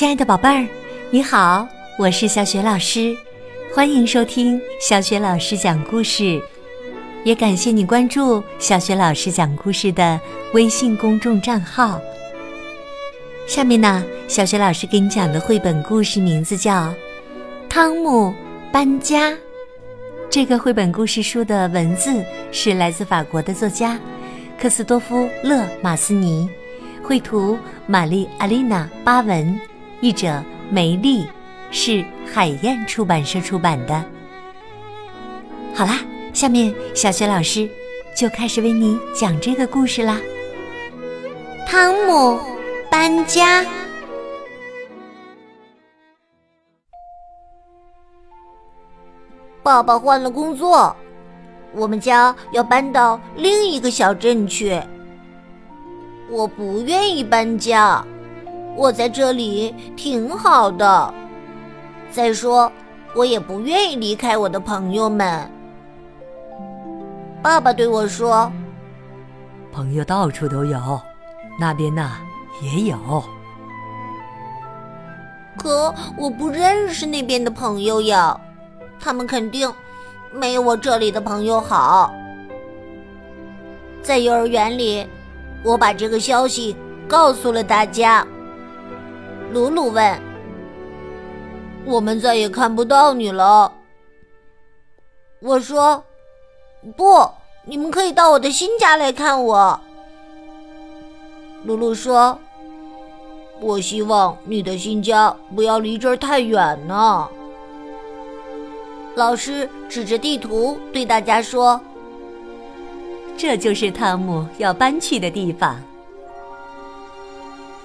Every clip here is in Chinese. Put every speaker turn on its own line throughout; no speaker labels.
亲爱的宝贝儿，你好，我是小雪老师，欢迎收听小雪老师讲故事，也感谢你关注小雪老师讲故事的微信公众账号。下面呢，小雪老师给你讲的绘本故事名字叫《汤姆搬家》。这个绘本故事书的文字是来自法国的作家克斯多夫·勒马斯尼，绘图玛丽·阿丽娜·巴文。译者梅丽，是海燕出版社出版的。好啦，下面小雪老师就开始为你讲这个故事啦。
汤姆搬家。爸爸换了工作，我们家要搬到另一个小镇去。我不愿意搬家。我在这里挺好的。再说，我也不愿意离开我的朋友们。爸爸对我说：“
朋友到处都有，那边呢也有。
可我不认识那边的朋友呀，他们肯定没有我这里的朋友好。”在幼儿园里，我把这个消息告诉了大家。鲁鲁问：“我们再也看不到你了。”我说：“不，你们可以到我的新家来看我。”鲁鲁说：“我希望你的新家不要离这儿太远呢。”老师指着地图对大家说：“
这就是汤姆要搬去的地方。”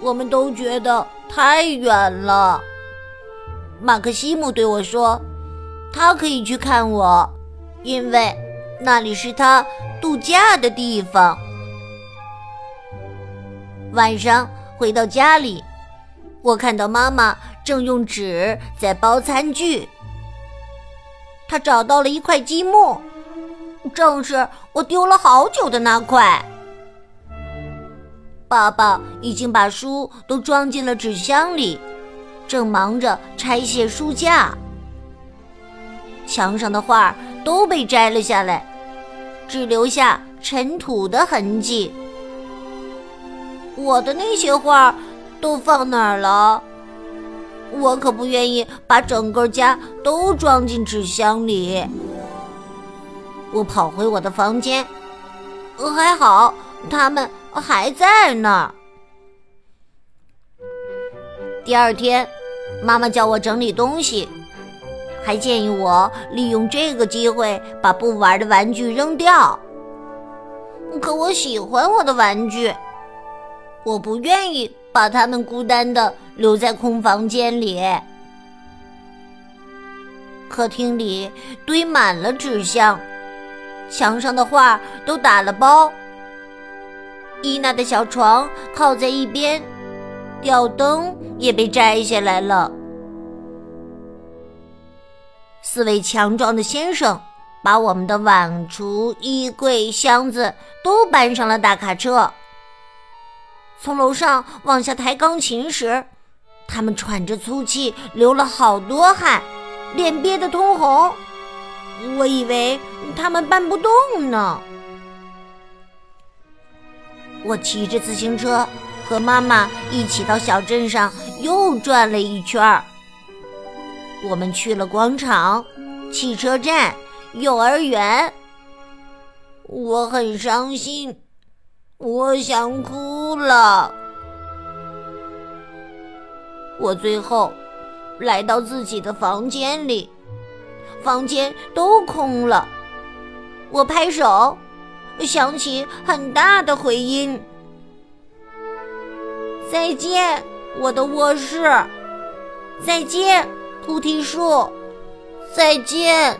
我们都觉得太远了。马克西姆对我说：“他可以去看我，因为那里是他度假的地方。”晚上回到家里，我看到妈妈正用纸在包餐具。她找到了一块积木，正是我丢了好久的那块。爸爸已经把书都装进了纸箱里，正忙着拆卸书架。墙上的画都被摘了下来，只留下尘土的痕迹。我的那些画都放哪儿了？我可不愿意把整个家都装进纸箱里。我跑回我的房间，还好他们。还在那儿。第二天，妈妈叫我整理东西，还建议我利用这个机会把不玩的玩具扔掉。可我喜欢我的玩具，我不愿意把它们孤单的留在空房间里。客厅里堆满了纸箱，墙上的画都打了包。伊娜的小床靠在一边，吊灯也被摘下来了。四位强壮的先生把我们的碗橱、衣柜、箱子都搬上了大卡车。从楼上往下抬钢琴时，他们喘着粗气，流了好多汗，脸憋得通红。我以为他们搬不动呢。我骑着自行车和妈妈一起到小镇上又转了一圈儿。我们去了广场、汽车站、幼儿园。我很伤心，我想哭了。我最后来到自己的房间里，房间都空了。我拍手。响起很大的回音。再见，我的卧室。再见，菩提树。再见，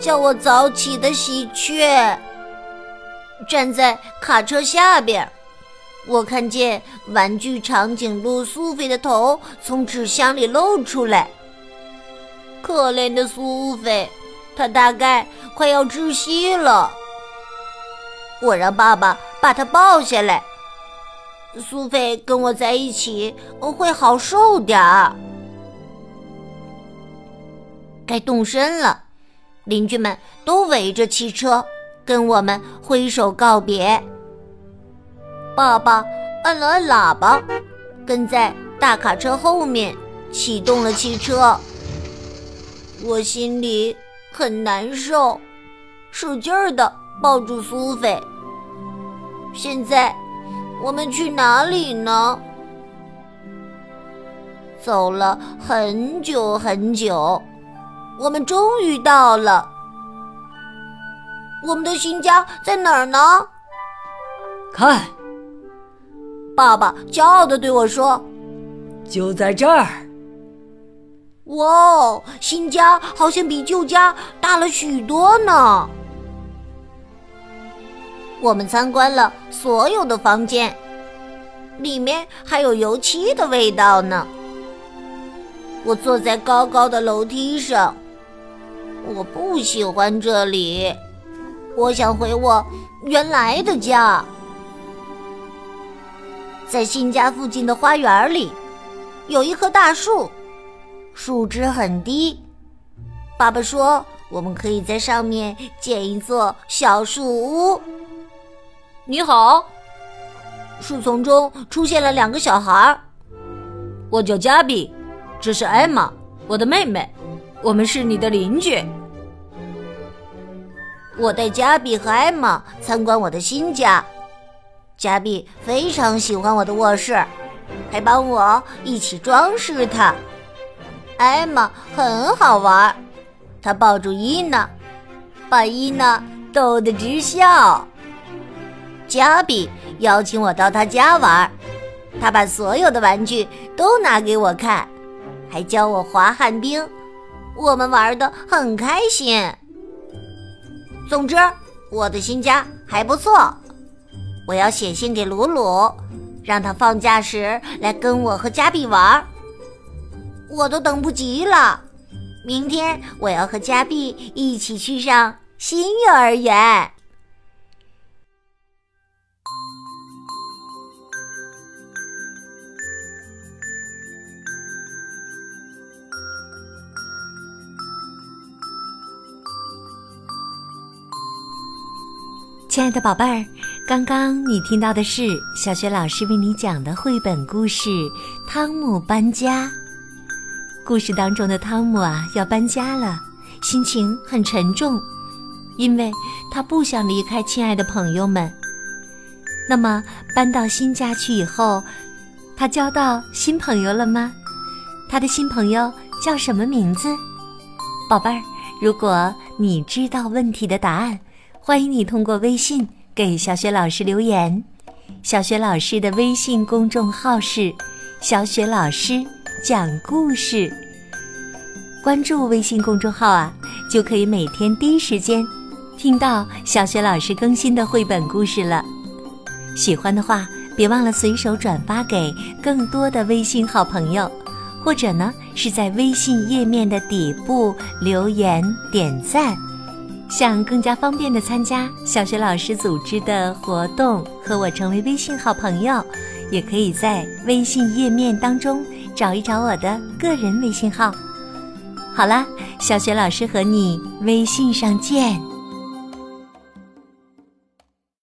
叫我早起的喜鹊。站在卡车下边，我看见玩具长颈鹿苏菲的头从纸箱里露出来。可怜的苏菲，她大概快要窒息了。我让爸爸把他抱下来，苏菲跟我在一起会好受点儿。该动身了，邻居们都围着汽车，跟我们挥手告别。爸爸按了按喇叭，跟在大卡车后面启动了汽车。我心里很难受，使劲儿的抱住苏菲。现在我们去哪里呢？走了很久很久。我们终于到了，我们的新家在哪儿呢？
看，
爸爸骄傲的对我说：“
就在这儿。”
哇，新家好像比旧家大了许多呢。我们参观了所有的房间，里面还有油漆的味道呢。我坐在高高的楼梯上。我不喜欢这里，我想回我原来的家。在新家附近的花园里，有一棵大树，树枝很低。爸爸说，我们可以在上面建一座小树屋。
你好，
树丛中出现了两个小孩儿。
我叫加比，这是艾玛，我的妹妹。我们是你的邻居。
我带加比和艾玛参观我的新家。加比非常喜欢我的卧室，还帮我一起装饰它。艾玛很好玩，她抱住伊娜，把伊娜逗得直笑。加比邀请我到他家玩，他把所有的玩具都拿给我看，还教我滑旱冰。我们玩的很开心。总之，我的新家还不错。我要写信给鲁鲁，让他放假时来跟我和加比玩。我都等不及了。明天我要和加比一起去上新幼儿园。
亲爱的宝贝儿，刚刚你听到的是小学老师为你讲的绘本故事《汤姆搬家》。故事当中的汤姆啊，要搬家了，心情很沉重，因为他不想离开亲爱的朋友们。那么，搬到新家去以后，他交到新朋友了吗？他的新朋友叫什么名字？宝贝儿，如果你知道问题的答案。欢迎你通过微信给小雪老师留言。小雪老师的微信公众号是“小雪老师讲故事”。关注微信公众号啊，就可以每天第一时间听到小雪老师更新的绘本故事了。喜欢的话，别忘了随手转发给更多的微信好朋友，或者呢是在微信页面的底部留言点赞。想更加方便的参加小学老师组织的活动，和我成为微信好朋友，也可以在微信页面当中找一找我的个人微信号。好啦，小学老师和你微信上见。